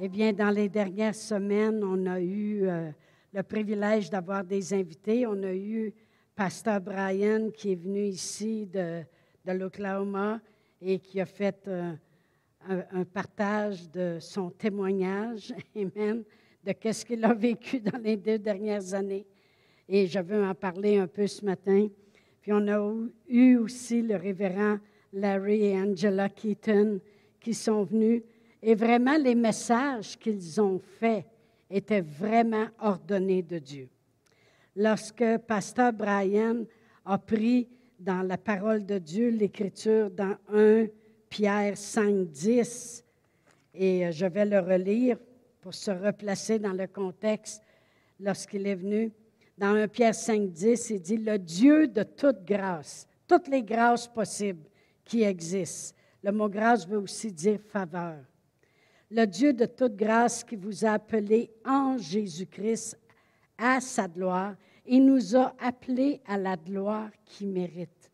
Eh bien, dans les dernières semaines, on a eu euh, le privilège d'avoir des invités. On a eu Pasteur Brian qui est venu ici de, l'Oklahoma et qui a fait euh, un, un, partage de son témoignage, Amen, de qu'est-ce qu'il a vécu dans les deux dernières années. Et je veux en parler un peu ce matin. Puis on a eu aussi le révérend Larry et Angela Keaton qui sont venus et vraiment, les messages qu'ils ont faits étaient vraiment ordonnés de Dieu. Lorsque Pasteur Brian a pris dans la parole de Dieu l'écriture dans 1 Pierre 5, 10, et je vais le relire pour se replacer dans le contexte lorsqu'il est venu. Dans 1 Pierre 5, 10, il dit Le Dieu de toute grâce, toutes les grâces possibles qui existent. Le mot grâce veut aussi dire faveur le Dieu de toute grâce qui vous a appelé en Jésus-Christ à sa gloire il nous a appelés à la gloire qui mérite.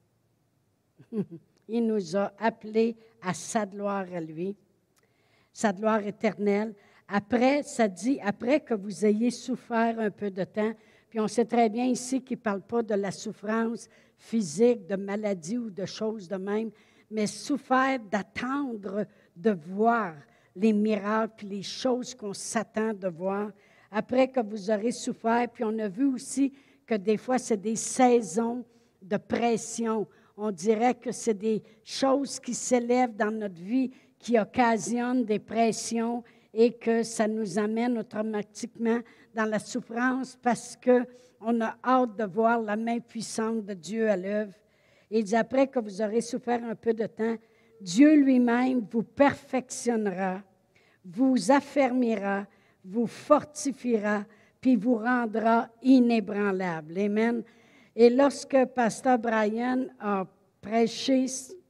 il nous a appelés à sa gloire à lui, sa gloire éternelle. Après, ça dit, après que vous ayez souffert un peu de temps, puis on sait très bien ici qu'il ne parle pas de la souffrance physique, de maladie ou de choses de même, mais souffert d'attendre de voir les miracles, les choses qu'on s'attend de voir. Après que vous aurez souffert, puis on a vu aussi que des fois, c'est des saisons de pression. On dirait que c'est des choses qui s'élèvent dans notre vie, qui occasionnent des pressions et que ça nous amène automatiquement dans la souffrance parce qu'on a hâte de voir la main puissante de Dieu à l'œuvre. Il dit après que vous aurez souffert un peu de temps, Dieu lui-même vous perfectionnera, vous affermira, vous fortifiera, puis vous rendra inébranlable. Amen. Et lorsque Pasteur Brian a prêché,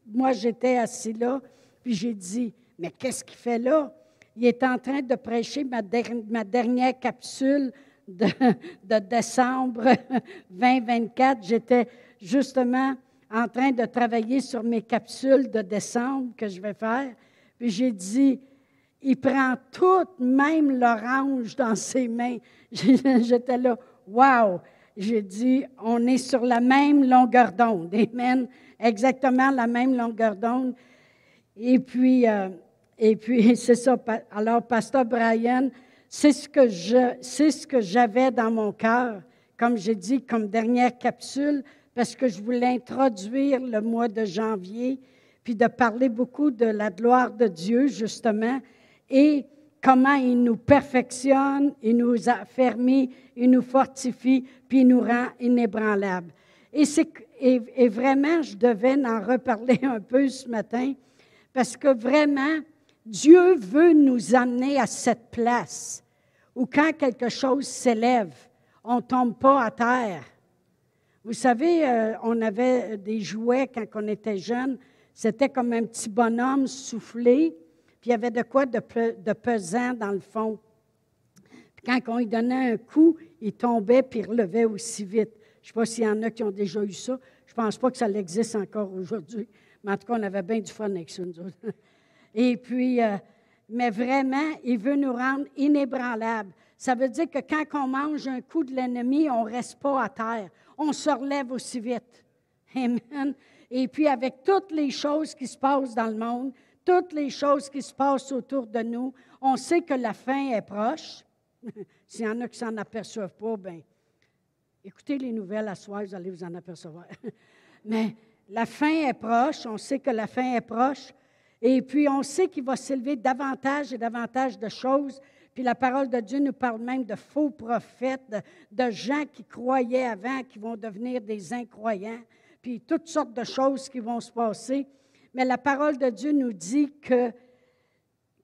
moi j'étais assis là, puis j'ai dit, mais qu'est-ce qu'il fait là? Il est en train de prêcher ma, dernière capsule de, de décembre 2024. J'étais justement en train de travailler sur mes capsules de décembre que je vais faire. Puis j'ai dit, il prend tout, même l'orange dans ses mains. J'étais là, wow! J'ai dit, on est sur la même longueur d'onde. Amen. Exactement la même longueur d'onde. Et puis, euh, et puis c'est ça. Alors, Pasteur Brian, c'est ce que je, c'est ce que j'avais dans mon cœur, comme j'ai dit, comme dernière capsule parce que je voulais introduire le mois de janvier, puis de parler beaucoup de la gloire de Dieu, justement, et comment il nous perfectionne, il nous affermit, il nous fortifie, puis il nous rend inébranlables. Et, et, et vraiment, je devais en reparler un peu ce matin, parce que vraiment, Dieu veut nous amener à cette place où quand quelque chose s'élève, on ne tombe pas à terre, vous savez, euh, on avait des jouets quand on était jeune. C'était comme un petit bonhomme soufflé, puis il y avait de quoi de, pesant dans le fond. Puis quand on lui donnait un coup, il tombait puis il relevait aussi vite. Je ne sais pas s'il y en a qui ont déjà eu ça. Je ne pense pas que ça existe encore aujourd'hui. Mais en tout cas, on avait bien du fun avec ça, nous autres. Et puis, euh, mais vraiment, il veut nous rendre inébranlables. Ça veut dire que quand on mange un coup de l'ennemi, on ne reste pas à terre on se relève aussi vite. Amen. Et puis avec toutes les choses qui se passent dans le monde, toutes les choses qui se passent autour de nous, on sait que la fin est proche. S'il y en a qui s'en aperçoivent pas, bien, écoutez les nouvelles à soir, vous allez vous en apercevoir. Mais la fin est proche, on sait que la fin est proche, et puis on sait qu'il va s'élever davantage et davantage de choses puis la parole de Dieu nous parle même de faux prophètes, de, gens qui croyaient avant, qui vont devenir des incroyants, puis toutes sortes de choses qui vont se passer. Mais la parole de Dieu nous dit que,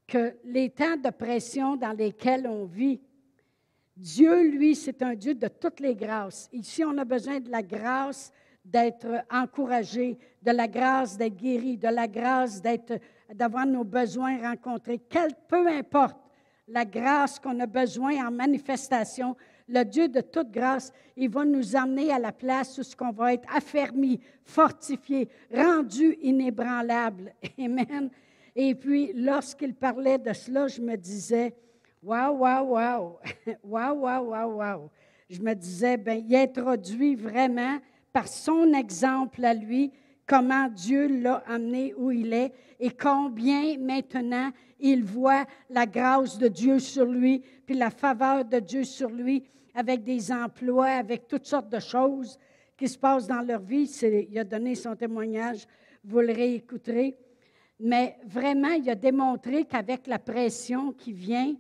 que les temps de pression dans lesquels on vit, Dieu, lui, c'est un Dieu de toutes les grâces. Ici, on a besoin de la grâce d'être encouragé, de la grâce d'être guéri, de la grâce d'avoir nos besoins rencontrés. Peu importe la grâce qu'on a besoin en manifestation, le Dieu de toute grâce, il va nous amener à la place où ce qu'on va être affermi, fortifié, rendu inébranlable. Amen. Et puis, lorsqu'il parlait de cela, je me disais, waouh, waouh, waouh, waouh, waouh, waouh, waouh. Je me disais, ben, il introduit vraiment par son exemple à lui comment Dieu l'a amené où il est et combien maintenant il voit la grâce de Dieu sur lui, puis la faveur de Dieu sur lui, avec des emplois, avec toutes sortes de choses qui se passent dans leur vie. Il a donné son témoignage, vous le réécouterez. Mais vraiment, il a démontré qu'avec la pression qui vient,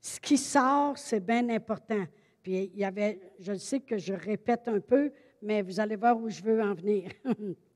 ce qui sort, c'est bien important. Puis il y avait, je sais que je répète un peu, mais vous allez voir où je veux en venir.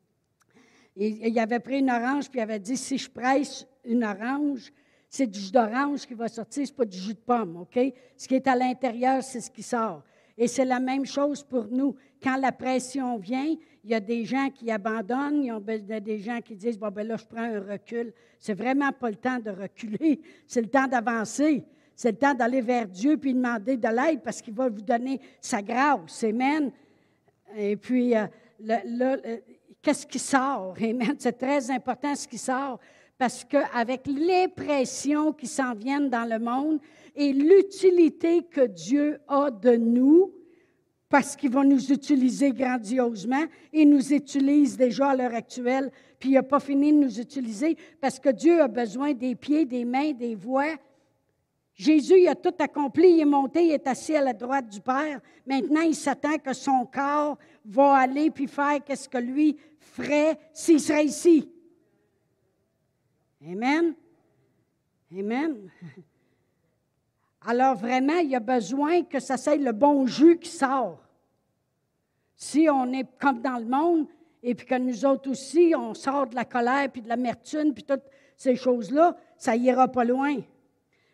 il avait pris une orange, puis il avait dit si je presse une orange, c'est du jus d'orange qui va sortir, ce n'est pas du jus de pomme, OK? Ce qui est à l'intérieur, c'est ce qui sort. Et c'est la même chose pour nous. Quand la pression vient, il y a des gens qui abandonnent, il y a des gens qui disent Bon, ben là, je prends un recul. C'est vraiment pas le temps de reculer, c'est le temps d'avancer. C'est le temps d'aller vers Dieu puis demander de l'aide parce qu'il va vous donner sa grâce. Amen. Et puis, euh, qu'est-ce qui sort? Amen. C'est très important ce qui sort parce qu'avec les pressions qui s'en viennent dans le monde et l'utilité que Dieu a de nous, parce qu'il va nous utiliser grandiosement et nous utilise déjà à l'heure actuelle, puis il n'a pas fini de nous utiliser parce que Dieu a besoin des pieds, des mains, des voix. Jésus il a tout accompli, il est monté, il est assis à la droite du Père. Maintenant, il s'attend que son corps va aller puis faire qu'est-ce que lui ferait s'il serait ici. Amen. Amen. Alors vraiment, il y a besoin que ça soit le bon jus qui sort. Si on est comme dans le monde, et puis que nous autres aussi, on sort de la colère, puis de l'amertume, puis toutes ces choses-là, ça ira pas loin.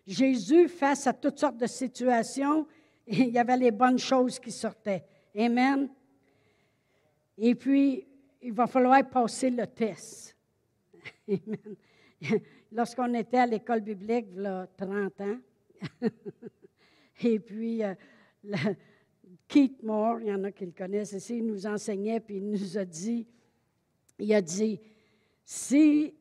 Jésus, face à toutes sortes de situations, il y avait les bonnes choses qui sortaient. Amen. Et puis, il va falloir passer le test. Amen. Lorsqu'on était à l'école biblique, il y a 30 ans, et puis euh, Keith Moore, il y en a qui le connaissent ici, il nous enseignait, puis il nous a dit, il a dit, si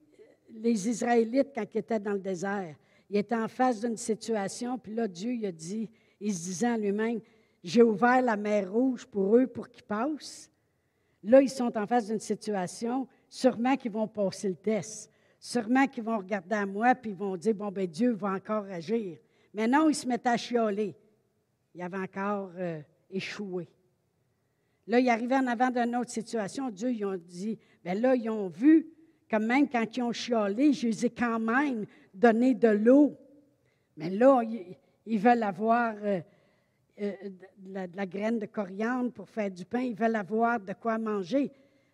les Israélites, quand ils étaient dans le désert, ils étaient en face d'une situation, puis là, Dieu il a dit, il se disait en lui-même, j'ai ouvert la mer rouge pour eux pour qu'ils passent. Là, ils sont en face d'une situation, sûrement qu'ils vont passer le test. Sûrement qu'ils vont regarder à moi puis ils vont dire Bon, ben Dieu va encore agir. Mais non, ils se mettent à chioler. Ils avaient encore euh, échoué. Là, ils arrivaient en avant d'une autre situation. Dieu, ils ont dit Bien là, ils ont vu que même quand ils ont chiolé, je les quand même donné de l'eau. Mais là, ils, veulent avoir euh, euh, de, la, graine de coriandre pour faire du pain. Ils veulent avoir de quoi manger.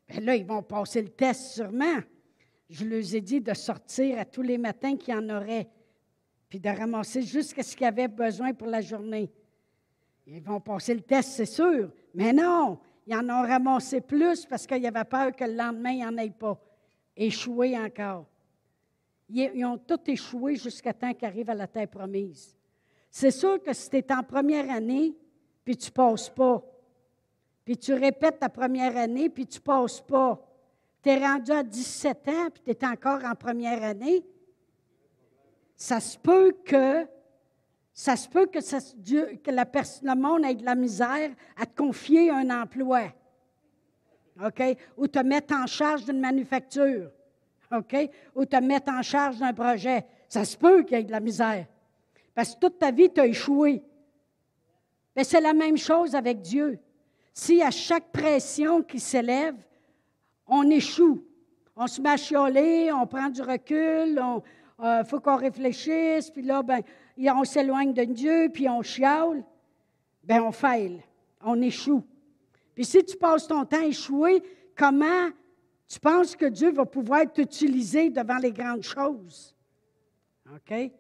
Bien là, ils vont passer le test sûrement je leur ai dit de sortir à tous les matins qu'il y en aurait, puis de ramasser jusqu'à ce qu'ils avaient besoin pour la journée. Ils vont passer le test, c'est sûr, mais non, ils en ont ramassé plus parce qu'ils avaient peur que le lendemain, il n'y en ait pas. Échoué encore. Ils, ont tout échoué jusqu'à temps qu'ils arrivent à la terre promise. C'est sûr que si tu es en première année, puis tu ne passes pas, puis tu répètes ta première année, puis tu ne passes pas, tu es rendu à 17 ans, puis tu es encore en première année, ça se peut que ça se peut que, Dieu, que le monde ait de la misère à te confier un emploi. OK? Ou te mettre en charge d'une manufacture. OK? Ou te mettre en charge d'un projet. Ça se peut qu'il y ait de la misère. Parce que toute ta vie, tu as échoué. Mais c'est la même chose avec Dieu. Si à chaque pression qui s'élève, on échoue. On se met on prend du recul, il euh, faut qu'on réfléchisse, puis là, ben, on s'éloigne de Dieu, puis on chiale. Bien, on faille, on échoue. Puis si tu passes ton temps à échouer, comment tu penses que Dieu va pouvoir t'utiliser devant les grandes choses? OK? Fait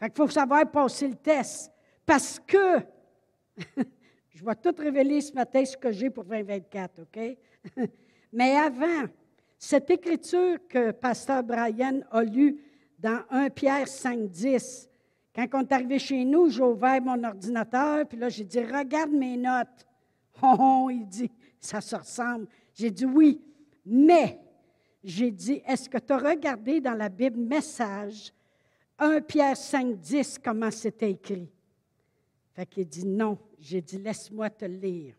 qu'il faut savoir passer le test. Parce que, je vais tout révéler ce matin ce que j'ai pour 2024, OK? Mais avant, cette écriture que Pasteur Brian a lue dans 1 Pierre 5, 10, quand on est arrivé chez nous, j'ai ouvert mon ordinateur, puis là, j'ai dit Regarde mes notes. Oh, oh, il dit Ça se ressemble. J'ai dit Oui, mais j'ai dit, est-ce que tu as regardé dans la Bible message 1 Pierre 5, 10, comment c'était écrit? Fait qu'il dit non. J'ai dit, laisse-moi te lire.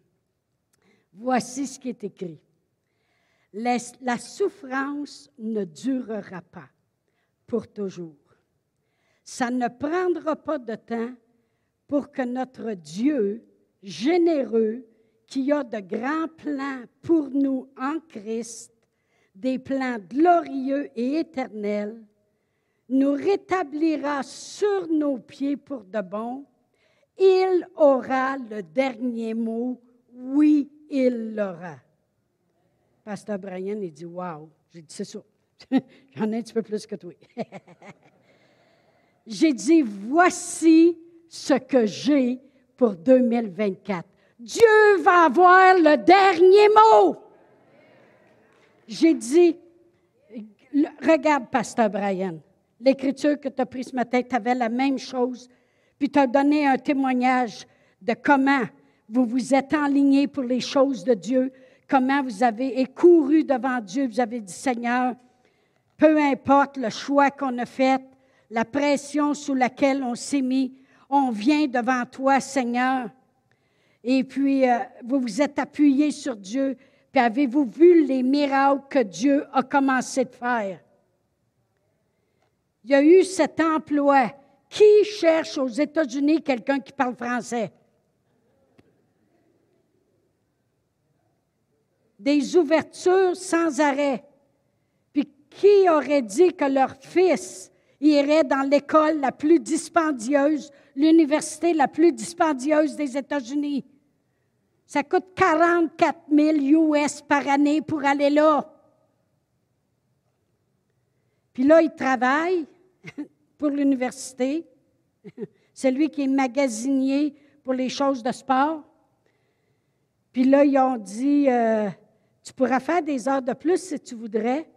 Voici ce qui est écrit. La souffrance ne durera pas pour toujours. Ça ne prendra pas de temps pour que notre Dieu, généreux, qui a de grands plans pour nous en Christ, des plans glorieux et éternels, nous rétablira sur nos pieds pour de bon. Il aura le dernier mot. Oui, il l'aura. Pasteur Brian, il dit Wow. J'ai dit C'est ça. J'en ai un petit peu plus que toi. j'ai dit Voici ce que j'ai pour 2024. Dieu va avoir le dernier mot. J'ai dit, regarde, Pasteur Brian, l'écriture que tu as prise ce matin, tu la même chose, puis tu as donné un témoignage de comment vous vous êtes enlignés pour les choses de Dieu, comment vous avez couru devant Dieu, vous avez dit, Seigneur, peu importe le choix qu'on a fait, la pression sous laquelle on s'est mis, on vient devant toi, Seigneur. Et puis, euh, vous vous êtes appuyé sur Dieu. Puis avez-vous vu les miracles que Dieu a commencé de faire? Il y a eu cet emploi. Qui cherche aux États-Unis quelqu'un qui parle français? Des ouvertures sans arrêt. Puis qui aurait dit que leur fils irait dans l'école la plus dispendieuse, l'université la plus dispendieuse des États-Unis? Ça coûte 44 000 US par année pour aller là. Puis là, il travaille pour l'université. C'est lui qui est magasinier pour les choses de sport. Puis là, ils ont dit, euh, tu pourras faire des heures de plus si tu voudrais.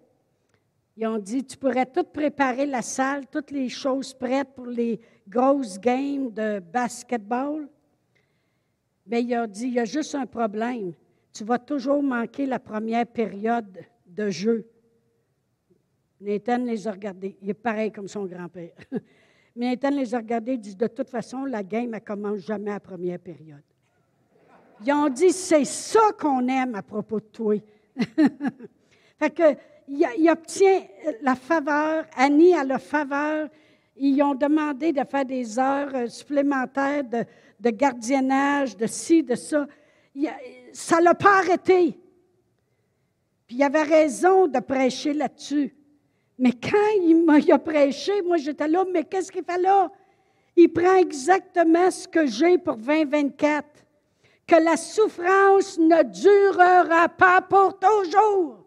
Ils ont dit, tu pourrais tout préparer la salle, toutes les choses prêtes pour les grosses games de basketball. Mais il a dit, il y a juste un problème. Tu vas toujours manquer la première période de jeu. Nathan les a regardés. Il est pareil comme son grand-père. Mais Nathan les a regardés dit, de toute façon, la game ne commence jamais à la première période. Ils ont dit, c'est ça qu'on aime à propos de toi. fait que, il, obtient la faveur, Annie a la faveur. Ils ont demandé de faire des heures euh, supplémentaires de, gardiennage, de ci, de ça. Ça ne l'a pas arrêté. Puis il avait raison de prêcher là-dessus. Mais quand il m'a prêché, moi j'étais là, mais qu'est-ce qu'il fait là? Il prend exactement ce que j'ai pour 2024. Que la souffrance ne durera pas pour toujours.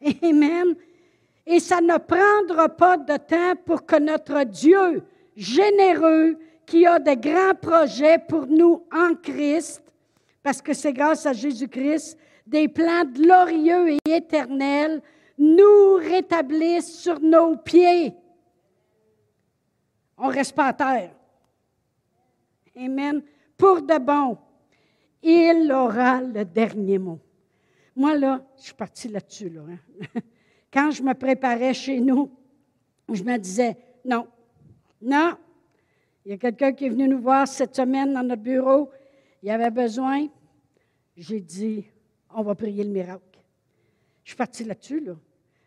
Amen. Et ça ne prendra pas de temps pour que notre Dieu généreux, qui a de grands projets pour nous en Christ, parce que c'est grâce à Jésus-Christ, des plans glorieux et éternels, nous rétablissent sur nos pieds. On reste pas à terre. Amen. Pour de bon, il aura le dernier mot. Moi, là, je suis partie là-dessus. Là, hein. Quand je me préparais chez nous, je me disais, non, non, il y a quelqu'un qui est venu nous voir cette semaine dans notre bureau. Il avait besoin. J'ai dit, on va prier le miracle. Je suis partie là-dessus, là.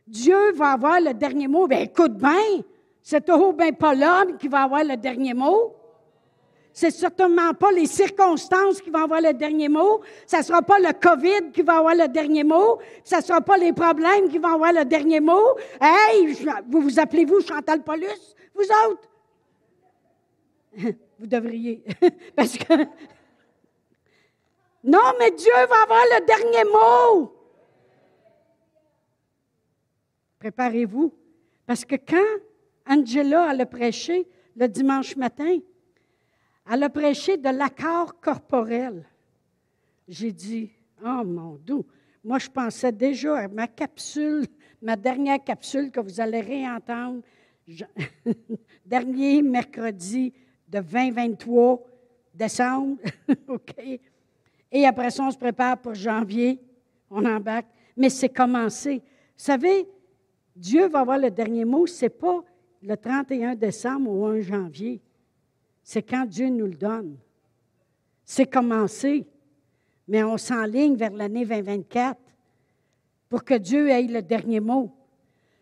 Dieu va avoir le dernier mot. Bien, écoute bien, c'est toujours bien pas l'homme qui va avoir le dernier mot. C'est certainement pas les circonstances qui vont avoir le dernier mot. Ça sera pas le COVID qui va avoir le dernier mot. Ça sera pas les problèmes qui vont avoir le dernier mot. Hey, vous vous appelez-vous Chantal Paulus, vous autres? Vous devriez. Parce que. Non, mais Dieu va avoir le dernier mot. Préparez-vous. Parce que quand Angela a prêché le dimanche matin, elle a prêché de l'accord corporel. J'ai dit, oh mon Dieu, moi je pensais déjà à ma capsule, ma dernière capsule que vous allez réentendre, dernier mercredi de 20-23 décembre. OK? Et après ça, on se prépare pour janvier. On embarque. Mais c'est commencé. savez, Dieu va avoir le dernier mot, ce n'est pas le 31 décembre ou 1 janvier. C'est quand Dieu nous le donne. C'est commencé, mais on s'enligne vers l'année 2024 pour que Dieu ait le dernier mot.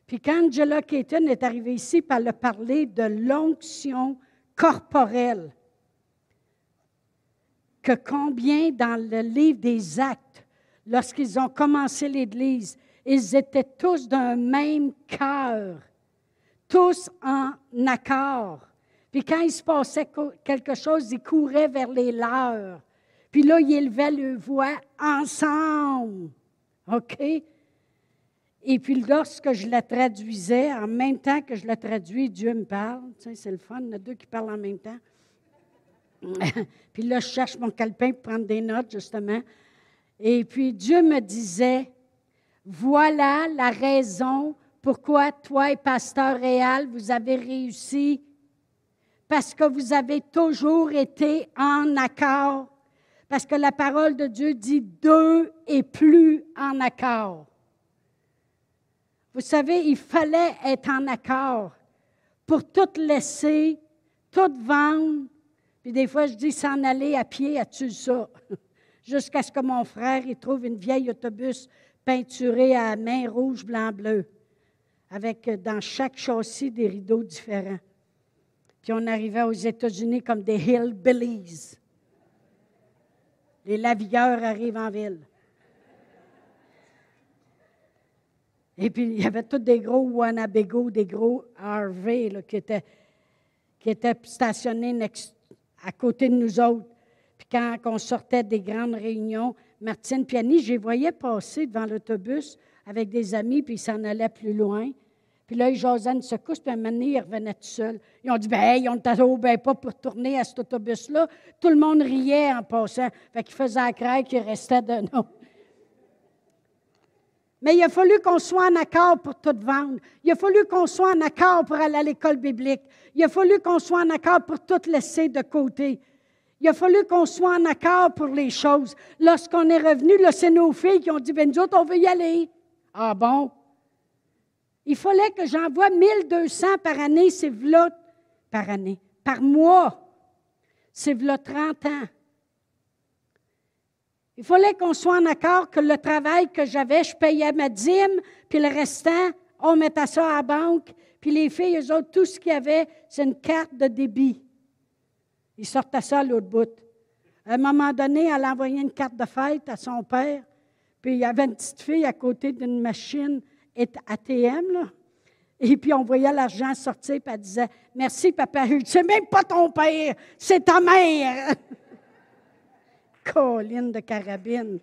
Puis quand Angela Keaton est arrivée ici, elle a parlé de l'onction corporelle. Que combien dans le livre des actes, lorsqu'ils ont commencé l'Église, ils étaient tous d'un même cœur, tous en accord. Puis quand il se passait quelque chose, ils couraient vers les leurs. Puis là, ils élevaient le voix ensemble. OK? Et puis lorsque je la traduisais, en même temps que je la traduis, Dieu me parle. Tu sais, c'est le fun, il y en a deux qui parlent en même temps. puis là, je cherche mon calepin pour prendre des notes, justement. Et puis Dieu me disait, voilà la raison pourquoi toi et Pasteur Réal, vous avez réussi. Parce que vous avez toujours été en accord. Parce que la parole de Dieu dit deux et plus en accord. Vous savez, il fallait être en accord pour tout laisser, tout vendre. Puis des fois, je dis s'en aller à pied, as-tu ça? Jusqu'à ce que mon frère il trouve une vieille autobus peinturé à main rouge, blanc, bleu, avec euh, dans chaque châssis des rideaux différents. Puis on arrivait aux États-Unis comme des hillbillies. Les lavilleurs arrivent en ville. Et puis, il y avait tous des gros Wanabego, des gros RV qui, étaient, qui étaient stationnés à côté de nous autres. Puis quand on sortait des grandes réunions, Martine Piani, je les voyais passer devant l'autobus avec des amis, puis ils s'en allaient plus loin. Puis là, Josiane se couche, puis à un moment donné, ils revenaient tout seuls. Ils ont dit, ben, hey, on ne ben pas pour tourner à cet autobus-là. Tout le monde riait en passant. Fait qu'ils faisaient la craie qu'ils restaient de nous. Mais il a fallu qu'on soit en accord pour tout vendre. Il a fallu qu'on soit en accord pour aller à l'école biblique. Il a fallu qu'on soit en accord pour tout laisser de côté. Il a fallu qu'on soit en accord pour les choses. Lorsqu'on est revenu, là, c'est nos filles qui ont dit, ben nous autres, on veut y aller. Ah bon? Il fallait que j'envoie 1200 par année, c'est v'là, par année, par mois. C'est v'là 30 ans. Il fallait qu'on soit en accord que le travail que j'avais, je payais ma dîme, puis le restant, on mettait ça à la banque. Puis les filles, eux autres, tout ce qu'il y avait, c'est une carte de débit. Ils sortaient ça à l'autre bout. À un moment donné, elle envoyé une carte de fête à son père. Puis il y avait une petite fille à côté d'une machine Là. Et puis on voyait l'argent sortir, puis elle disait Merci, papa. C'est même pas ton père, c'est ta mère. colline de carabine.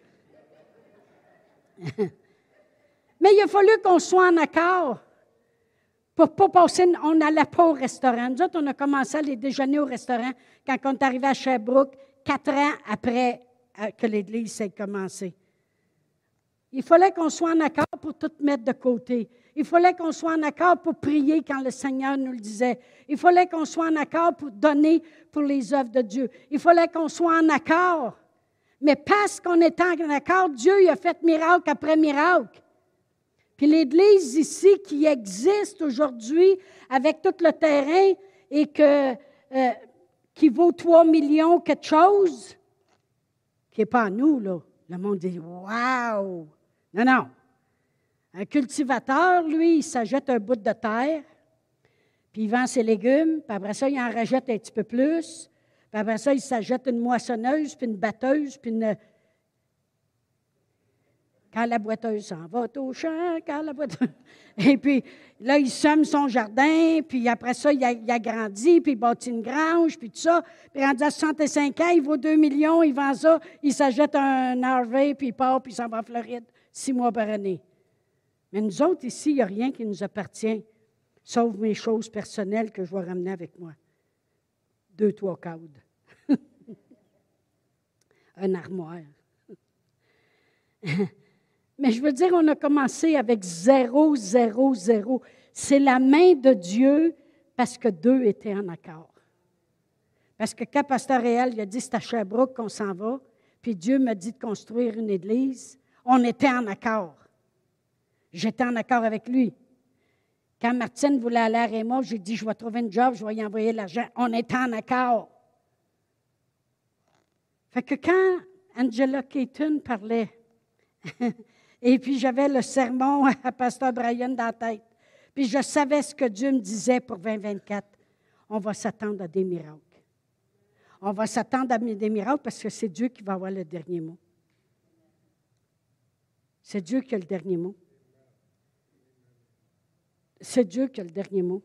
Mais il a fallu qu'on soit en accord pour pas passer. On n'allait pas au restaurant. Nous autres, on a commencé à aller déjeuner au restaurant quand on est arrivé à Sherbrooke, quatre ans après euh, que l'Église ait commencé. Il fallait qu'on soit en accord pour tout mettre de côté. Il fallait qu'on soit en accord pour prier quand le Seigneur nous le disait. Il fallait qu'on soit en accord pour donner pour les œuvres de Dieu. Il fallait qu'on soit en accord mais parce qu'on est en accord, Dieu a fait miracle après miracle. Puis l'Église ici qui existe aujourd'hui avec tout le terrain et que, euh, qui vaut 3 millions quelque chose, qui n'est pas à nous, là. Le monde dit Waouh! Non, non. Un cultivateur, lui, il s'achète un bout de terre, puis il vend ses légumes, puis après ça, il en rajoute un petit peu plus, puis après ça, il s'achète une moissonneuse, puis une batteuse, puis une. Quand la boiteuse s'en va au champ, quand la boiteuse. Et puis là, il sème son jardin, puis après ça, il, a, agrandit, puis il bâtit une grange, puis tout ça. Puis rendu à 65 ans, il vaut 2 millions, il vend ça, il s'achète un RV, puis il part, puis il s'en va en Floride, six mois par année. Mais nous autres, ici, il n'y a rien qui nous appartient, sauf mes choses personnelles que je vais ramener avec moi. Deux, trois cadres un armoire. Mais je veux dire, on a commencé avec zéro, zéro, zéro. C'est la main de Dieu parce que deux étaient en accord. Parce que quand Pasteur Réal il a dit c'est à Sherbrooke qu'on s'en va, puis Dieu m'a dit de construire une église, on était en accord. J'étais en accord avec lui. Quand Martine voulait aller à Raymond, j'ai dit, je vais trouver un job, je vais y envoyer l'argent. On était en accord. Fait que quand Angela Keaton parlait, et puis j'avais le sermon à Pasteur Brian dans la tête, puis je savais ce que Dieu me disait pour 2024, on va s'attendre à des miracles. On va s'attendre à des miracles parce que c'est Dieu qui va avoir le dernier mot. C'est Dieu qui a le dernier mot. C'est Dieu qui a le dernier mot.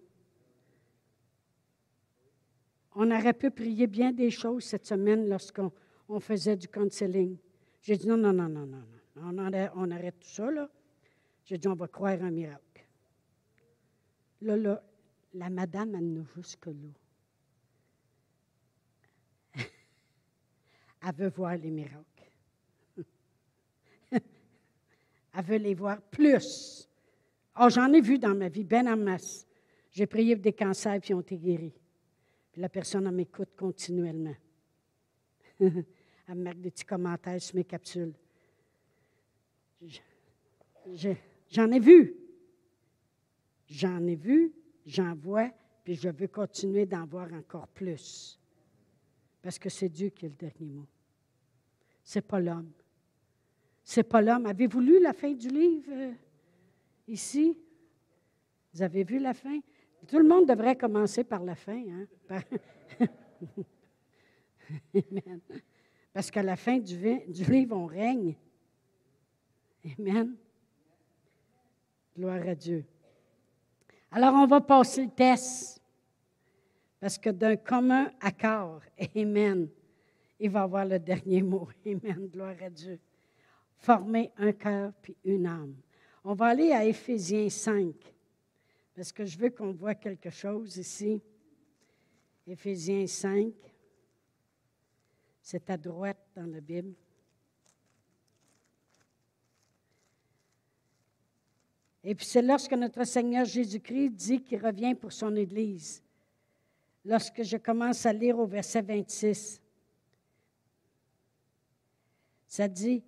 On aurait pu prier bien des choses cette semaine lorsqu'on on faisait du counseling. J'ai dit non, non, non, non, non, non. On arrête, on arrête tout ça, là. J'ai dit on va croire un miracle. Là, là, la madame, elle nous jusque-là. elle veut voir les miracles. Elle veut les voir plus. Oh, j'en ai vu dans ma vie, ben en masse. J'ai prié pour des cancers, ils ont été guéris. Puis la personne m'écoute continuellement. Elle me met des petits commentaires sur mes capsules. J'en ai vu. J'en ai vu, j'en vois, puis je veux continuer d'en voir encore plus. Parce que c'est Dieu qui est le dernier mot. C'est pas l'homme. C'est pas l'homme. Avez-vous lu la fin du livre? Euh? Ici, vous avez vu la fin? Tout le monde devrait commencer par la fin. Hein? Amen. Parce qu'à la fin du, du livre, on règne. Amen. Gloire à Dieu. Alors, on va passer le test. Parce que d'un commun accord, Amen, il va avoir le dernier mot. Amen. Gloire à Dieu. Former un cœur puis une âme. On va aller à Éphésiens 5, parce que je veux qu'on voit quelque chose ici. Éphésiens 5, c'est à droite dans la Bible. Et puis c'est lorsque notre Seigneur Jésus-Christ dit qu'il revient pour son Église. Lorsque je commence à lire au verset 26, ça dit,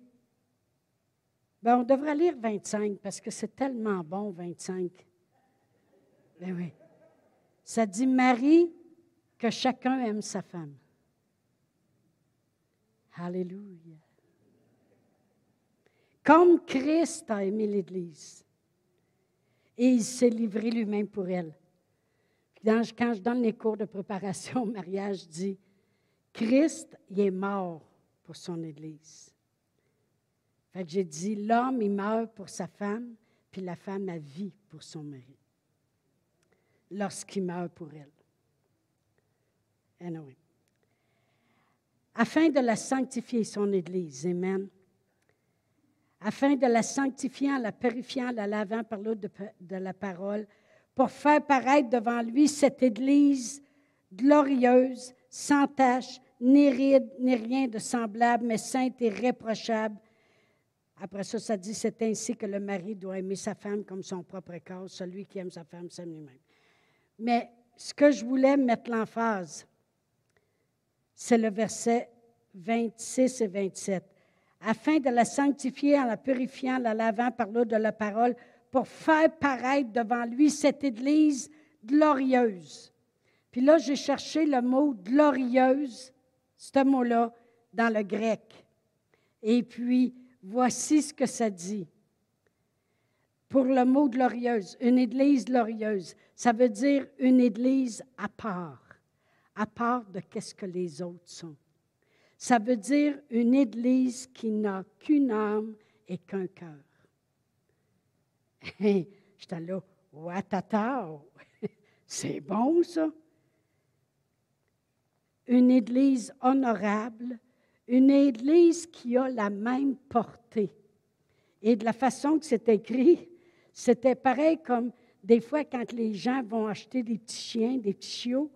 ben, on devrait lire 25 parce que c'est tellement bon, 25. Ben oui. Ça dit Marie, que chacun aime sa femme. Alléluia. Comme Christ a aimé l'Église et il s'est livré lui-même pour elle. quand je donne les cours de préparation au mariage, je dis Christ, il est mort pour son Église. Fait que j'ai dit, l'homme, il meurt pour sa femme, puis la femme a vie pour son mari. Lorsqu'il meurt pour elle. Anyway. Afin de la sanctifier, son Église. Amen. Afin de la sanctifier en la purifiant, la lavant par l'eau de, de la parole, pour faire paraître devant lui cette Église glorieuse, sans tache, ni ride, ni rien de semblable, mais sainte et réprochable après ça, ça dit, c'est ainsi que le mari doit aimer sa femme comme son propre corps. Celui qui aime sa femme s'aime lui-même. Mais ce que je voulais mettre l'emphase, c'est le verset 26 et 27. Afin de la sanctifier en la purifiant, la lavant par l'eau de la parole, pour faire paraître devant lui cette Église glorieuse. Puis là, j'ai cherché le mot glorieuse, ce mot-là, dans le grec. Et puis, Voici ce que ça dit. Pour le mot glorieuse, une église glorieuse, ça veut dire une église à part, à part de qu'est-ce que les autres sont. Ça veut dire une église qui n'a qu'une âme et qu'un cœur. J'étais là, watata, c'est bon ça. Une église honorable, une Église qui a la même portée. Et de la façon que c'est écrit, c'était pareil comme des fois quand les gens vont acheter des petits chiens, des petits chiots,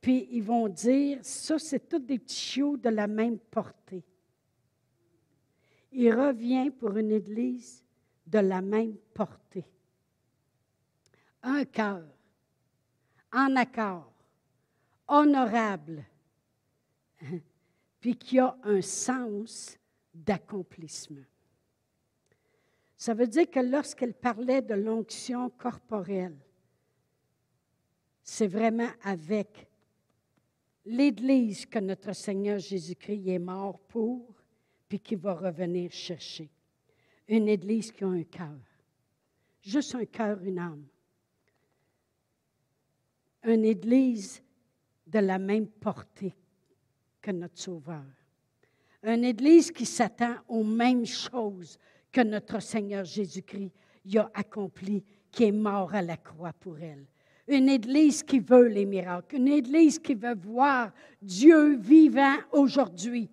puis ils vont dire, ça, c'est tous des petits chiots de la même portée. Il revient pour une Église de la même portée. Un cœur, en accord, honorable, puis qui a un sens d'accomplissement. Ça veut dire que lorsqu'elle parlait de l'onction corporelle, c'est vraiment avec l'Église que notre Seigneur Jésus-Christ est mort pour, puis qui va revenir chercher. Une Église qui a un cœur. Juste un cœur, une âme. Une Église de la même portée que notre Sauveur. Une Église qui s'attend aux mêmes choses que notre Seigneur Jésus-Christ y a accompli, qui est mort à la croix pour elle. Une Église qui veut les miracles, une Église qui veut voir Dieu vivant aujourd'hui.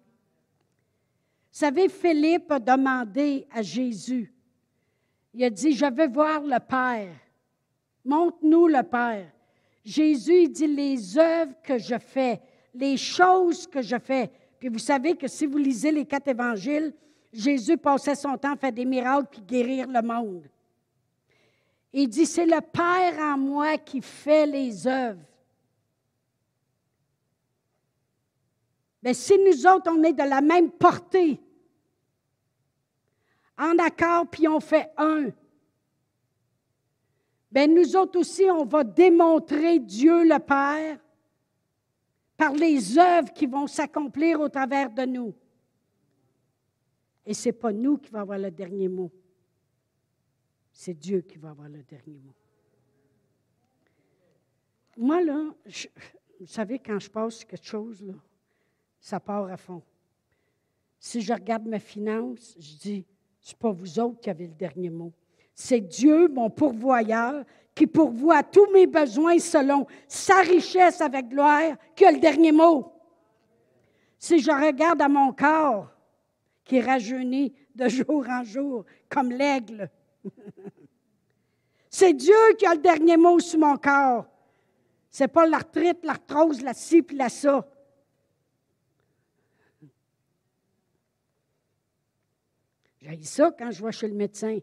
Vous savez, Philippe a demandé à Jésus, il a dit, je veux voir le Père. Montre-nous le Père. Jésus il dit, les œuvres que je fais, les choses que je fais. Puis vous savez que si vous lisez les quatre évangiles, Jésus passait son temps à faire des miracles puis guérir le monde. Il dit, c'est le Père en moi qui fait les œuvres. Mais si nous autres, on est de la même portée, en accord, puis on fait un, bien nous autres aussi, on va démontrer Dieu le Père par les œuvres qui vont s'accomplir au travers de nous. Et ce n'est pas nous qui va avoir le dernier mot. C'est Dieu qui va avoir le dernier mot. Moi, là, vous savez, quand je passe quelque chose, ça part à fond. Si je regarde mes finances, je dis, ce n'est pas vous autres qui avez le dernier mot. C'est Dieu, mon pourvoyeur, qui pourvoit tous mes besoins selon sa richesse avec gloire, qui a le dernier mot. Si je regarde à mon corps, qui rajeunit de jour en jour, comme l'aigle. C'est Dieu qui a le dernier mot sur mon corps. C'est pas l'arthrite, l'arthrose, la ci la ça. J'ai ça quand je vais chez le médecin.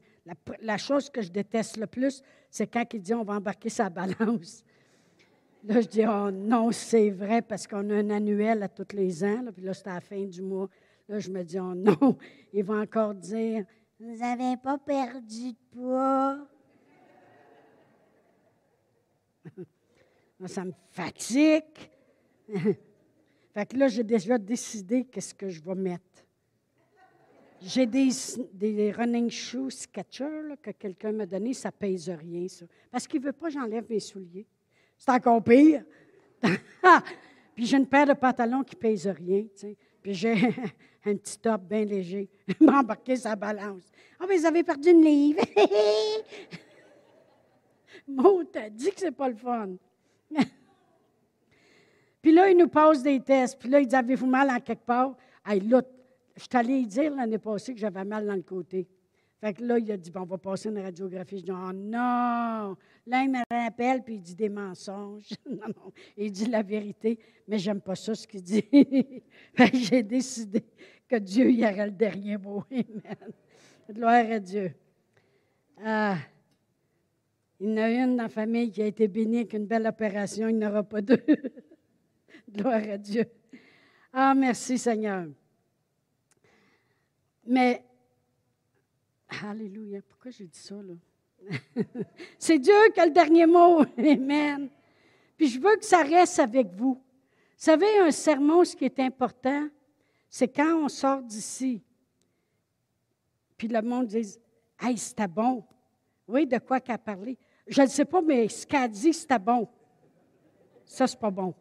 La, chose que je déteste le plus, c'est quand il dit on va embarquer sa balance. Là, je dis oh non, c'est vrai parce qu'on a un annuel à tous les ans. puis là, c'est à la fin du mois. Là, je me dis, oh non, il va encore dire, vous n'avez pas perdu de poids. ça me fatigue. fait que là, j'ai déjà décidé qu'est-ce que je vais mettre. J'ai des, running shoes Skechers que quelqu'un m'a donné, ça ne pèse rien, ça. Parce qu'il ne veut pas que j'enlève mes souliers. C'est encore pire. Puis j'ai une paire de pantalons qui ne pèsent rien. Tu. Puis j'ai un petit top bien léger, m'embarquer sa balance. Ah, oh, mais vous avez perdu une livre. Maud t'as dit que c'est pas le fun. puis là, il nous pose des tests. Puis là, il dit Avez-vous mal en quelque part? Hey, là, Je suis allée dire l'année passée que j'avais mal dans le côté. Fait que là, il a dit, bon, on va passer une radiographie. Je dis, oh non! Là, il me rappelle, puis il dit des mensonges. non, non, il dit la vérité, mais j'aime pas ça, ce qu'il dit. j'ai décidé que Dieu y aurait le dernier mot. Amen. Gloire à Dieu. Ah, il y en a une dans la famille qui a été bénie avec une belle opération, il n'y aura pas deux. Gloire à Dieu. Ah, merci Seigneur. Mais Alléluia. Pourquoi j'ai dit ça, là? c'est Dieu qui a le dernier mot. Amen. Puis je veux que ça reste avec vous. Vous savez, un sermon, ce qui est important, c'est quand on sort d'ici, puis le monde dit Hey, c'était bon. Oui, de quoi qu'elle a parlé? Je ne sais pas, mais ce qu'elle a dit, c'était bon. Ça, c'est pas bon.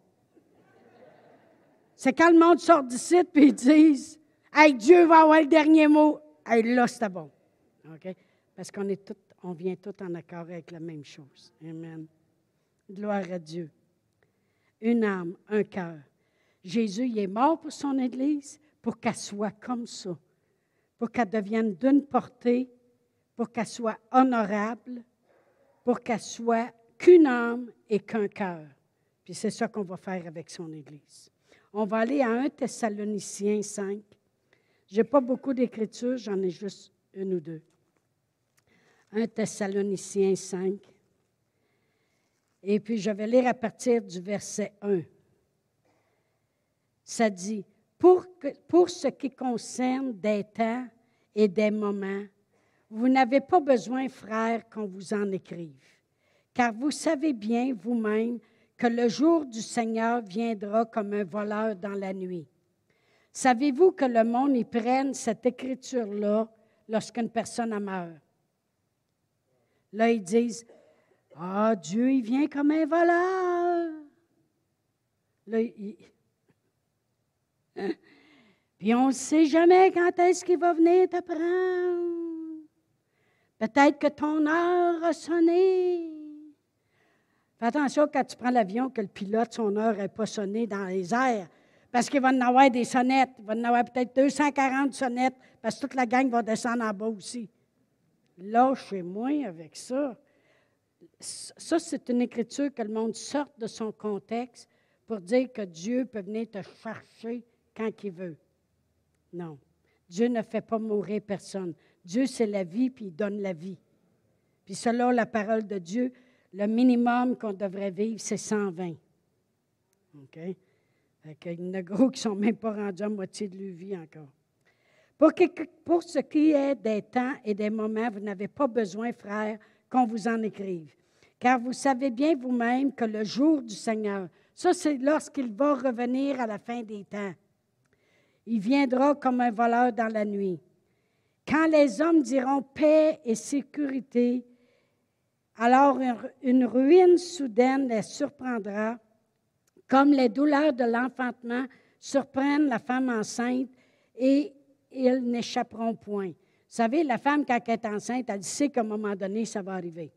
C'est quand le monde sort d'ici, puis ils disent Hey, Dieu va avoir le dernier mot. Hey, là, c'était bon. Parce qu'on est tout, on vient tous en accord avec la même chose. Amen. Gloire à Dieu. Une âme, un cœur. Jésus, il est mort pour son Église pour qu'elle soit comme ça, pour qu'elle devienne d'une portée, pour qu'elle soit honorable, pour qu'elle soit qu'une âme et qu'un cœur. Puis c'est ça qu'on va faire avec son Église. On va aller à 1 Thessaloniciens 5. Je n'ai pas beaucoup d'écriture, j'en ai juste une ou deux. 1 Thessaloniciens 5. Et puis je vais lire à partir du verset 1. Ça dit, pour, pour ce qui concerne des temps et des moments vous n'avez pas besoin, frères, qu'on vous en écrive, car vous savez bien vous-même que le jour du Seigneur viendra comme un voleur dans la nuit. Savez-vous que le monde y prenne cette écriture-là lorsqu'une personne meurt? Là, ils disent, Ah, Dieu, il vient comme un voleur. Là, hein? Puis on ne sait jamais quand est-ce qu'il va venir te prendre. Peut-être que ton heure a sonné. Fais attention quand tu prends l'avion que le pilote, son heure n'est pas sonnée dans les airs. Parce qu'il va en avoir des sonnettes. Il va en avoir peut-être 240 sonnettes, parce que toute la gang va descendre en bas aussi. Lâchez-moi avec ça. Ça, c'est une écriture que le monde sorte de son contexte pour dire que Dieu peut venir te chercher quand il veut. Non. Dieu ne fait pas mourir personne. Dieu, c'est la vie, puis il donne la vie. Puis selon la parole de Dieu, le minimum qu'on devrait vivre, c'est 120. OK? Il y en a gros qui ne sont même pas rendus à moitié de leur vie encore. Pour, pour ce qui est des temps et des moments, vous n'avez pas besoin, frères, qu'on vous en écrive. Car vous savez bien vous-même que le jour du Seigneur, ça c'est lorsqu'il va revenir à la fin des temps. Il viendra comme un voleur dans la nuit. Quand les hommes diront paix et sécurité, alors une ruine soudaine les surprendra, comme les douleurs de l'enfantement surprennent la femme enceinte et ils n'échapperont point. Vous savez, la femme, quand elle est enceinte, elle sait qu'à un moment donné, ça va arriver.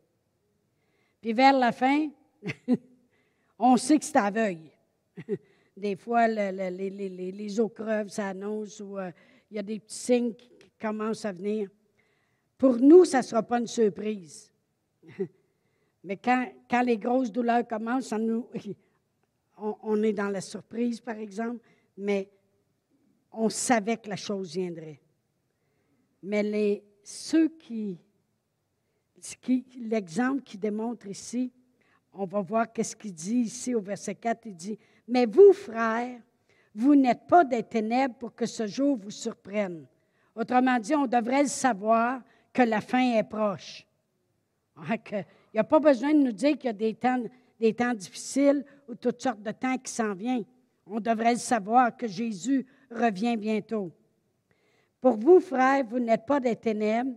Puis vers la fin, on sait que c'est aveugle. Des fois, les, eaux creuves s'annoncent ou euh, il y a des petits signes qui commencent à venir. Pour nous, ça ne sera pas une surprise. Mais quand, les grosses douleurs commencent, nous, on, est dans la surprise, par exemple, mais on savait que la chose viendrait. Mais ceux qui, l'exemple qui démontre ici, on va voir qu'est-ce qu'il dit ici au verset 4, il dit, mais vous, frères, vous n'êtes pas des ténèbres pour que ce jour vous surprenne. Autrement dit, on devrait le savoir que la fin est proche. Hein, il n'y a pas besoin de nous dire qu'il y a des temps difficiles ou toutes sortes de temps qui s'en viennent. On devrait le savoir que Jésus revient bientôt. Pour vous, frères, vous n'êtes pas des ténèbres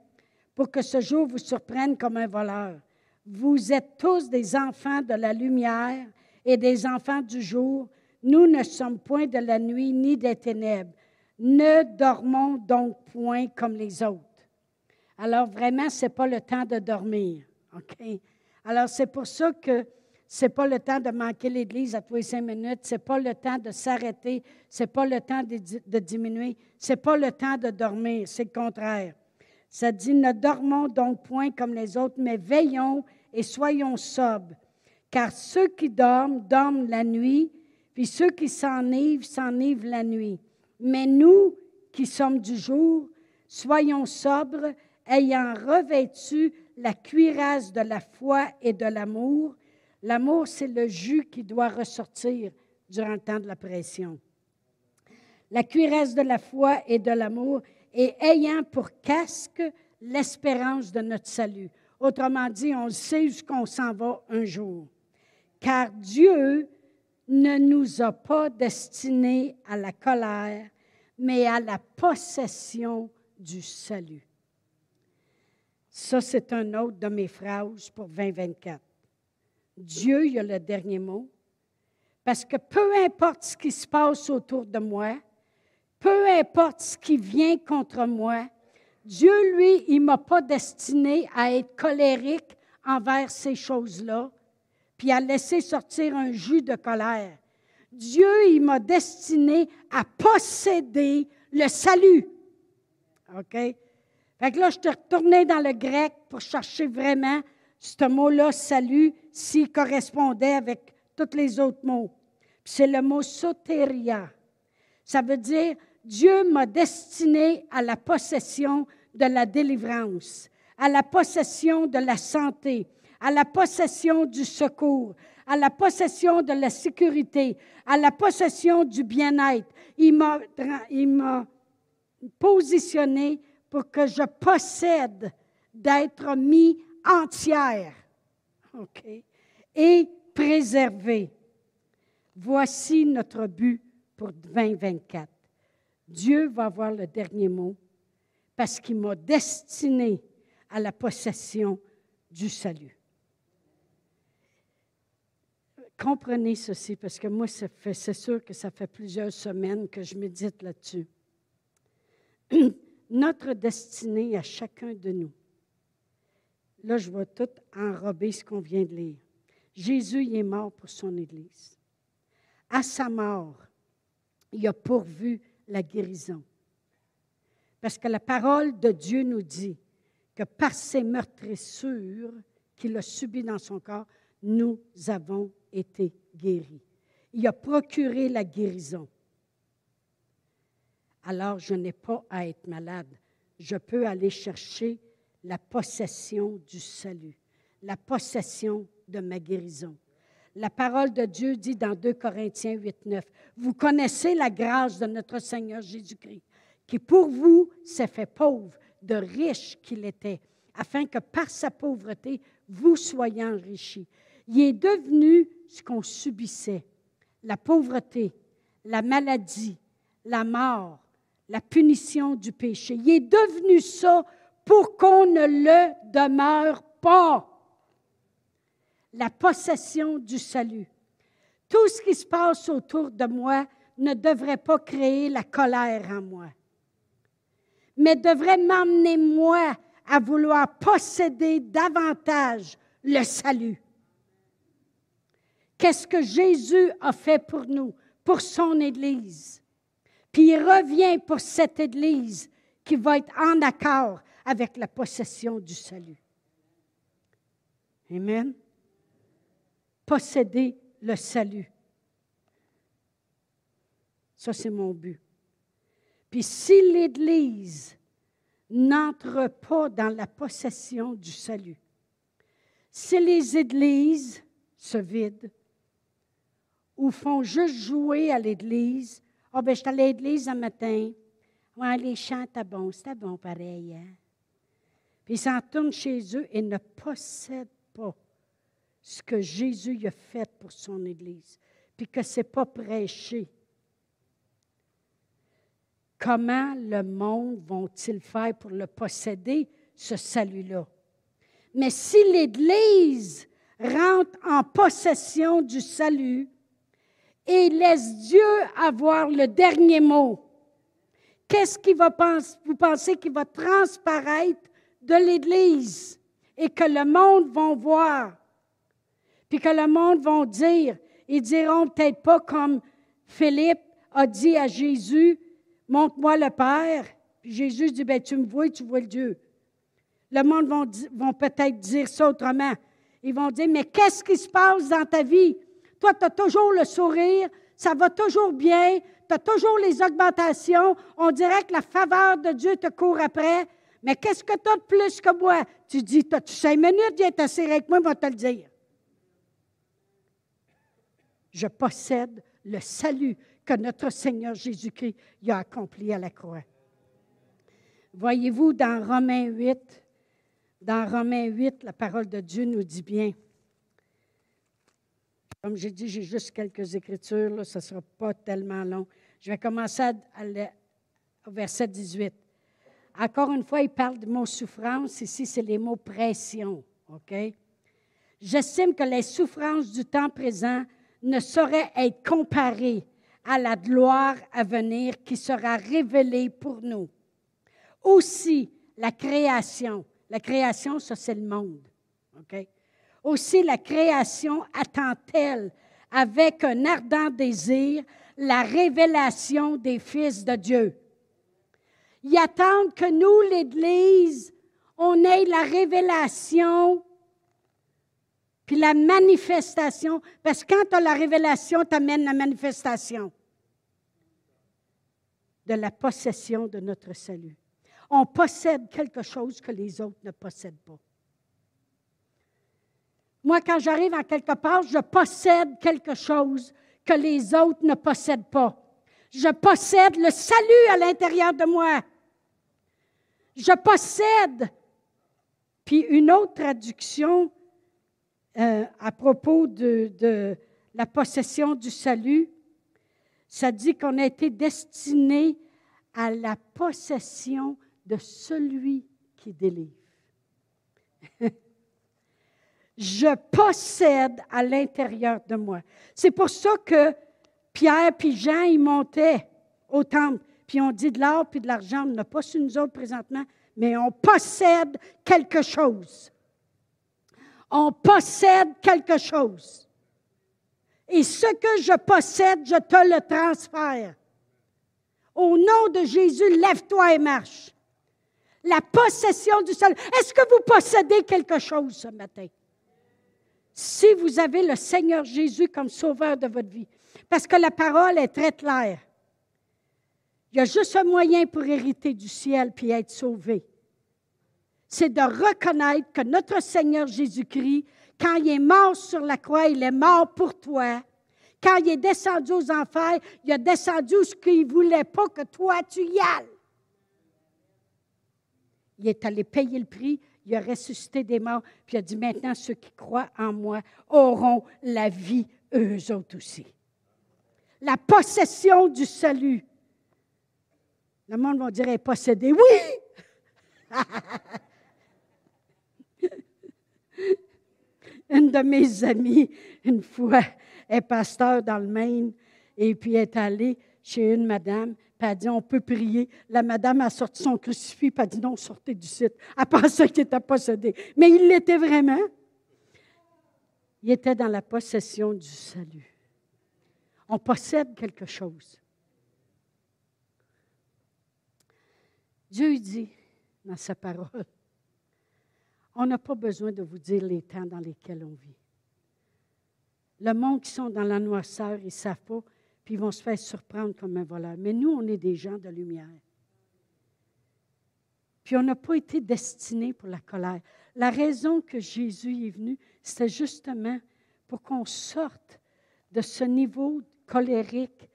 pour que ce jour vous surprenne comme un voleur. Vous êtes tous des enfants de la lumière et des enfants du jour. Nous ne sommes point de la nuit ni des ténèbres. Ne dormons donc point comme les autres. Alors vraiment, ce n'est pas le temps de dormir. Alors c'est pour ça que ce n'est pas le temps de manquer l'Église à tous les cinq minutes. Ce n'est pas le temps de s'arrêter. Ce n'est pas le temps de, de diminuer. Ce n'est pas le temps de dormir. C'est le contraire. Ça dit, ne dormons donc point comme les autres, mais veillons et soyons sobres. Car ceux qui dorment, dorment la nuit, puis ceux qui s'enivrent, s'enivrent la nuit. Mais nous qui sommes du jour, soyons sobres, ayant revêtu la cuirasse de la foi et de l'amour. L'amour, c'est le jus qui doit ressortir durant le temps de la pression. La cuirasse de la foi et de l'amour, et ayant pour casque l'espérance de notre salut. Autrement dit, on sait qu'on s'en va un jour car Dieu ne nous a pas destinés à la colère, mais à la possession du salut. Ça, c'est un autre de mes phrases pour 2024. Dieu, il a le dernier mot, parce que peu importe ce qui se passe autour de moi, peu importe ce qui vient contre moi, Dieu, lui, il ne m'a pas destiné à être colérique envers ces choses-là, puis à laisser sortir un jus de colère. Dieu, il m'a destiné à posséder le salut. OK? Fait que là, je te retournais dans le grec pour chercher vraiment ce mot-là, salut, s'il correspondait avec tous les autres mots. C'est le mot soteria. Ça veut dire Dieu m'a destiné à la possession de la délivrance, à la possession de la santé, à la possession du secours, à la possession de la sécurité, à la possession du bien-être. Il m'a, positionné pour que je possède d'être mis entière. Et préservé. Voici notre but pour 2024. Dieu va avoir le dernier mot parce qu'il m'a destiné à la possession du salut. Comprenez ceci, parce que moi, c'est sûr que ça fait plusieurs semaines que je médite là-dessus. Notre destinée à chacun de nous. Là, je vais tout enrober ce qu'on vient de lire. Jésus il est mort pour son Église. À sa mort, il a pourvu la guérison. Parce que la parole de Dieu nous dit que par ses meurtrissures qu'il a subies dans son corps, nous avons été guéris. Il a procuré la guérison. Alors, je n'ai pas à être malade. Je peux aller chercher la possession du salut, la possession de ma guérison. La parole de Dieu dit dans 2 Corinthiens 8, 9, Vous connaissez la grâce de notre Seigneur Jésus-Christ, qui pour vous s'est fait pauvre, de riche qu'il était, afin que par sa pauvreté, vous soyez enrichis. Il est devenu ce qu'on subissait, la pauvreté, la maladie, la mort, la punition du péché. Il est devenu ça pour qu'on ne le demeure pas. La possession du salut. Tout ce qui se passe autour de moi ne devrait pas créer la colère en moi, mais devrait m'emmener moi à vouloir posséder davantage le salut. Qu'est-ce que Jésus a fait pour nous, pour son Église? Puis il revient pour cette Église qui va être en accord avec la possession du salut. Amen. Posséder le salut. Ça, c'est mon but. Puis si l'Église n'entre pas dans la possession du salut, si les églises se vident, ou font juste jouer à l'église. Ah, oh, ben, je suis à l'église un matin. Ouais, les chants étaient bons, c'était bon pareil. Hein? Ils s'en tournent chez eux et ne possèdent pas ce que Jésus a fait pour son Église, puis que ce n'est pas prêché. Comment le monde vont-ils faire pour le posséder, ce salut-là? Mais si l'Église rentre en possession du salut, et laisse Dieu avoir le dernier mot. Qu'est-ce qui va penser, vous pensez qui va transparaître de l'Église et que le monde va voir? Puis que le monde va dire, ils diront peut-être pas comme Philippe a dit à Jésus, montre-moi le Père. Puis Jésus dit, ben, tu me vois, tu vois le Dieu. Le monde va vont peut-être dire ça autrement. Ils vont dire, mais qu'est-ce qui se passe dans ta vie? Toi, tu as toujours le sourire, ça va toujours bien, tu as toujours les augmentations. On dirait que la faveur de Dieu te court après. Mais qu'est-ce que tu as de plus que moi? Tu dis, as-tu cinq minutes, viens t'asseoir avec moi, je vais te le dire. Je possède le salut que notre Seigneur Jésus-Christ a accompli à la croix. Voyez-vous, dans Romains 8, dans Romains 8, la parole de Dieu nous dit bien, comme j'ai dit, j'ai juste quelques écritures, là, ça ne sera pas tellement long. Je vais commencer au verset 18. Encore une fois, il parle de mots souffrance. Ici, c'est les mots pression. OK? J'estime que les souffrances du temps présent ne sauraient être comparées à la gloire à venir qui sera révélée pour nous. Aussi, la création. La création, ça, c'est le monde. OK? Aussi la création attend-elle avec un ardent désir la révélation des fils de Dieu. Ils attendent que nous, l'Église, on ait la révélation puis la manifestation, parce que quand tu as la révélation, tu amènes la manifestation de la possession de notre salut. On possède quelque chose que les autres ne possèdent pas. Moi, quand j'arrive à quelque part, je possède quelque chose que les autres ne possèdent pas. Je possède le salut à l'intérieur de moi. Je possède Puis une autre traduction euh, à propos de, la possession du salut, ça dit qu'on a été destiné à la possession de celui qui délivre. Je possède à l'intérieur de moi. C'est pour ça que Pierre et Jean, ils montaient au temple, puis on dit de l'or puis de l'argent, on n'a pas sur nous autres présentement, mais on possède quelque chose. On possède quelque chose. Et ce que je possède, je te le transfère. Au nom de Jésus, lève-toi et marche. La possession du salut. Est-ce que vous possédez quelque chose ce matin? Si vous avez le Seigneur Jésus comme sauveur de votre vie, parce que la parole est très claire. Il y a juste un moyen pour hériter du ciel puis être sauvé. C'est de reconnaître que notre Seigneur Jésus-Christ, quand il est mort sur la croix, il est mort pour toi. Quand il est descendu aux enfers, il a descendu ce qu'il ne voulait pas que toi tu y ailles. Il est allé payer le prix, il a ressuscité des morts, puis il a dit maintenant ceux qui croient en moi auront la vie eux autres aussi. La possession du salut. Le monde va dire posséder. Oui! Une de mes amies, une fois, est pasteur dans le Maine, et puis est allée chez une madame, elle a dit, on peut prier. La madame a sorti son crucifix, elle a dit, non, sortez du site. Elle pensait qu'il était possédé. Mais il l'était vraiment. Il était dans la possession du salut. On possède quelque chose. Dieu dit dans sa parole, on n'a pas besoin de vous dire les temps dans lesquels on vit. Le monde qui sont dans la noirceur, ils savent pas, puis ils vont se faire surprendre comme un voleur. Mais nous, on est des gens de lumière. Puis on n'a pas été destinés pour la colère. La raison que Jésus est venu, c'était justement pour qu'on sorte de ce niveau colérique,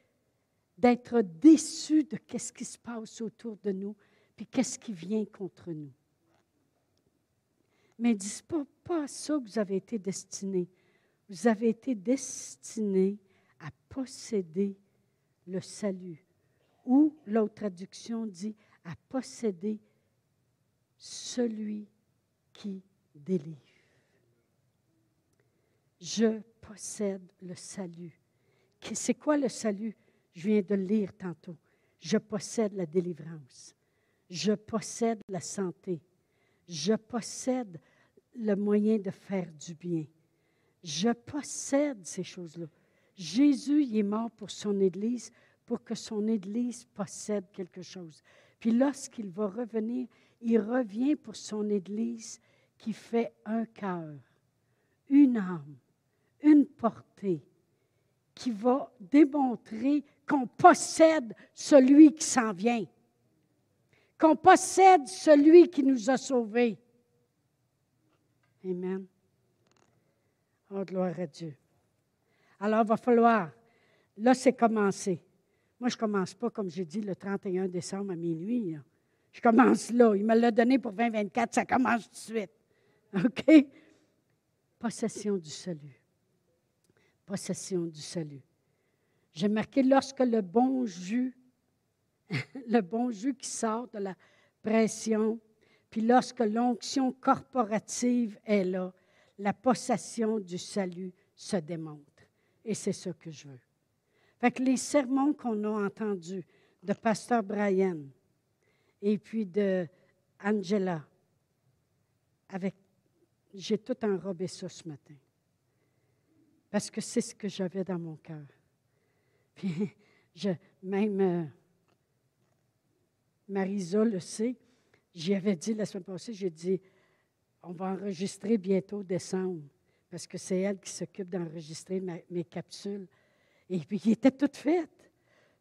d'être déçu de ce qui se passe autour de nous, puis qu'est-ce qui vient contre nous? Mais dis pas, pas à ça que vous avez été destinés. Vous avez été destinés à posséder le salut. Ou l'autre traduction dit à posséder celui qui délivre. Je possède le salut. C'est quoi le salut? Je viens de le lire tantôt. Je possède la délivrance. Je possède la santé. Je possède le moyen de faire du bien. Je possède ces choses-là. Jésus il est mort pour son Église, pour que son Église possède quelque chose. Puis lorsqu'il va revenir, il revient pour son Église qui fait un cœur, une âme, une portée, qui va démontrer qu'on possède celui qui s'en vient, qu'on possède celui qui nous a sauvés. Amen. Oh, gloire à Dieu. Alors, il va falloir, là, c'est commencé. Moi, je ne commence pas, comme j'ai dit, le 31 décembre à minuit. Je commence là. Il me l'a donné pour 2024, ça commence tout de suite. OK? Possession du salut. Possession du salut. J'ai marqué lorsque le bon jus, le bon jus qui sort de la pression, puis lorsque l'onction corporative est là, la possession du salut se démontre. Et c'est ce que je veux. Fait que les sermons qu'on a entendus de Pasteur Brian et puis de Angela, avec, j'ai tout enrobé ça ce matin. Parce que c'est ce que j'avais dans mon cœur. Puis, je, même euh, Marisa le sait, j'y avais dit la semaine passée, j'ai dit, on va enregistrer bientôt décembre, parce que c'est elle qui s'occupe d'enregistrer mes capsules. Et puis, il était tout fait.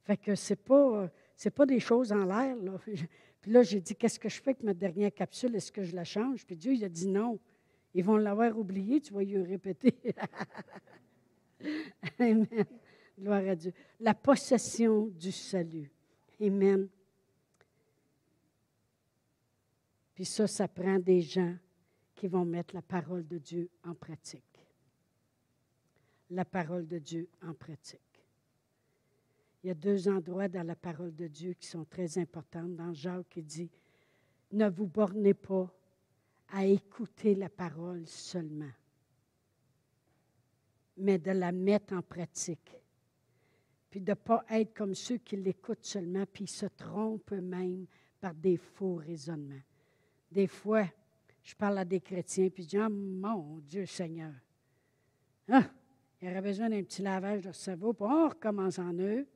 Fait que c'est pas, c'est pas des choses en l'air. Là. Puis là, j'ai dit, qu'est-ce que je fais avec ma dernière capsule? Est-ce que je la change? Puis Dieu, il a dit non. Ils vont l'avoir oublié, tu vas y répéter. Amen. Gloire à Dieu. La possession du salut. Amen. Puis ça, ça prend des gens qui vont mettre la parole de Dieu en pratique. La parole de Dieu en pratique. Il y a deux endroits dans la parole de Dieu qui sont très importants. Dans Jacques, qui dit, ne vous bornez pas à écouter la parole seulement, mais de la mettre en pratique. Puis de ne pas être comme ceux qui l'écoutent seulement, puis se trompent eux-mêmes par des faux raisonnements. Des fois, je parle à des chrétiens, puis je dis, oh, mon Dieu Seigneur, ah, il y aurait besoin d'un petit lavage de cerveau, puis on recommence en eux.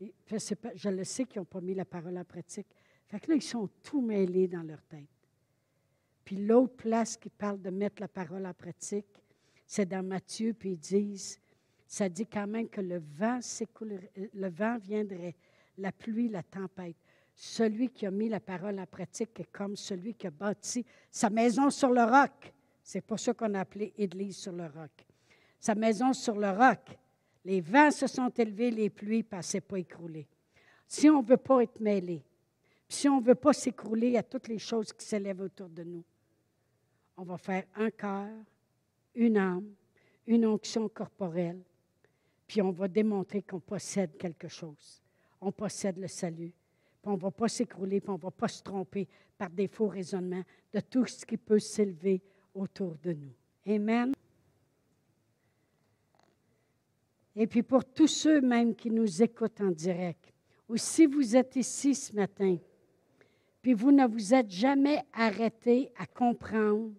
je le sais qu'ils n'ont pas mis la parole en pratique. Fait que là, ils sont tout mêlés dans leur tête. Puis l'autre place qui parle de mettre la parole en pratique, c'est dans Matthieu, puis ils disent, ça dit quand même que le vent, le vent viendrait, la pluie, la tempête. Celui qui a mis la parole en pratique est comme celui qui a bâti sa maison sur le roc. C'est pour ça qu'on a appelé Église sur le roc. Sa maison sur le roc. Les vents se sont élevés, les pluies passaient pas écroulées. Si on ne veut pas être mêlé, si on ne veut pas s'écrouler à toutes les choses qui s'élèvent autour de nous, on va faire un cœur, une âme, une onction corporelle, puis on va démontrer qu'on possède quelque chose. On possède le salut. Puis on ne va pas s'écrouler, puis on ne va pas se tromper par des faux raisonnements de tout ce qui peut s'élever autour de nous. Amen. Et puis pour tous ceux même qui nous écoutent en direct, ou si vous êtes ici ce matin, puis vous ne vous êtes jamais arrêté à comprendre,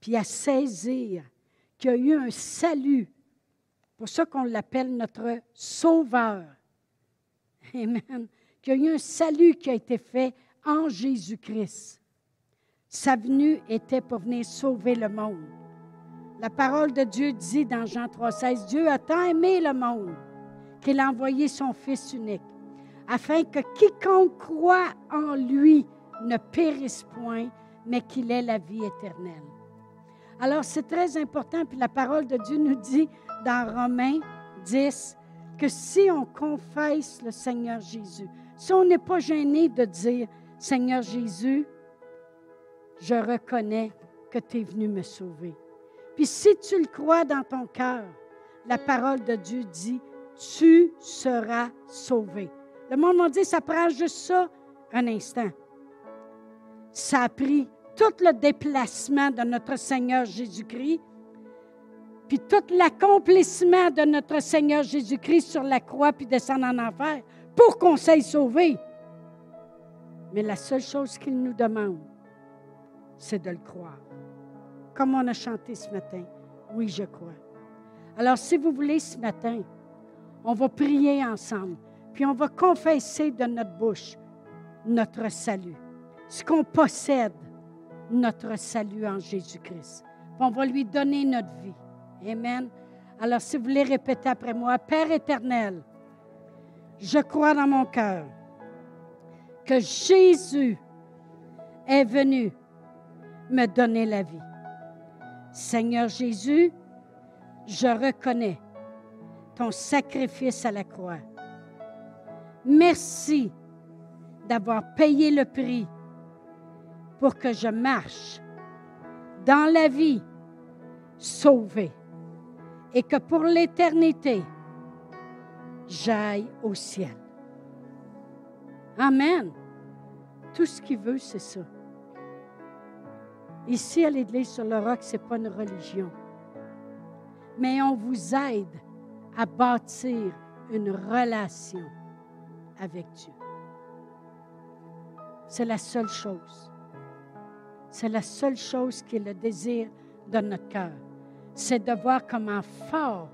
puis à saisir qu'il y a eu un salut. Pour ça qu'on l'appelle notre sauveur. Amen. Qu'il y a eu un salut qui a été fait en Jésus-Christ. Sa venue était pour venir sauver le monde. La parole de Dieu dit dans Jean 3,16 Dieu a tant aimé le monde qu'il a envoyé son Fils unique, afin que quiconque croit en lui ne périsse point, mais qu'il ait la vie éternelle. Alors, c'est très important, puis la parole de Dieu nous dit dans Romains 10 que si on confesse le Seigneur Jésus, si on n'est pas gêné de dire, Seigneur Jésus, je reconnais que tu es venu me sauver. Puis si tu le crois dans ton cœur, la parole de Dieu dit, tu seras sauvé. Le monde m'a dit, ça prend juste ça un instant ça a pris tout le déplacement de notre Seigneur Jésus-Christ, puis tout l'accomplissement de notre Seigneur Jésus-Christ sur la croix, puis descendre en enfer, pour qu'on s'aille sauvé. Mais la seule chose qu'il nous demande, c'est de le croire. Comme on a chanté ce matin, oui, je crois. Alors, si vous voulez, ce matin, on va prier ensemble, puis on va confesser de notre bouche notre salut ce qu'on possède, notre salut en Jésus-Christ. On va lui donner notre vie. Amen. Alors, si vous voulez répéter après moi, Père éternel, je crois dans mon cœur que Jésus est venu me donner la vie. Seigneur Jésus, je reconnais ton sacrifice à la croix. Merci d'avoir payé le prix pour que je marche dans la vie sauvée et que pour l'éternité, j'aille au ciel. Amen. Tout ce qu'il veut, c'est ça. Ici, à l'Église sur le roc, ce n'est pas une religion. Mais on vous aide à bâtir une relation avec Dieu. C'est la seule chose. C'est la seule chose qui est le désir de notre cœur. C'est de voir comment fort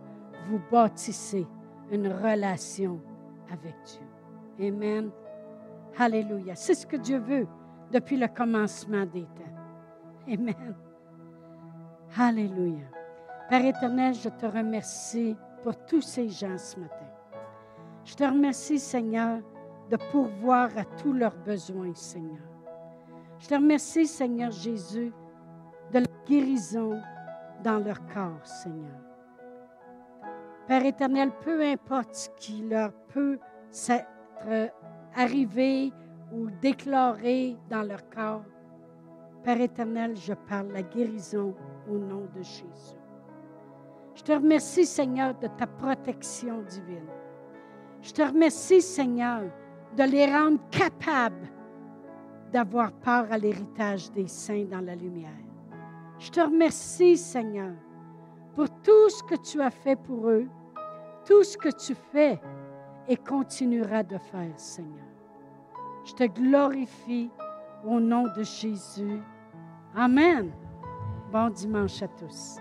vous bâtissez une relation avec Dieu. Amen. Alléluia. C'est ce que Dieu veut depuis le commencement des temps. Amen. Alléluia. Père éternel, je te remercie pour tous ces gens ce matin. Je te remercie, Seigneur, de pourvoir à tous leurs besoins, Seigneur. Je te remercie, Seigneur Jésus, de la guérison dans leur corps, Seigneur. Père éternel, peu importe ce qui leur peut s'être arrivé ou déclaré dans leur corps, Père éternel, je parle la guérison au nom de Jésus. Je te remercie, Seigneur, de ta protection divine. Je te remercie, Seigneur, de les rendre capables d'avoir part à l'héritage des saints dans la lumière. Je te remercie, Seigneur, pour tout ce que tu as fait pour eux, tout ce que tu fais et continueras de faire, Seigneur. Je te glorifie au nom de Jésus. Amen. Bon dimanche à tous.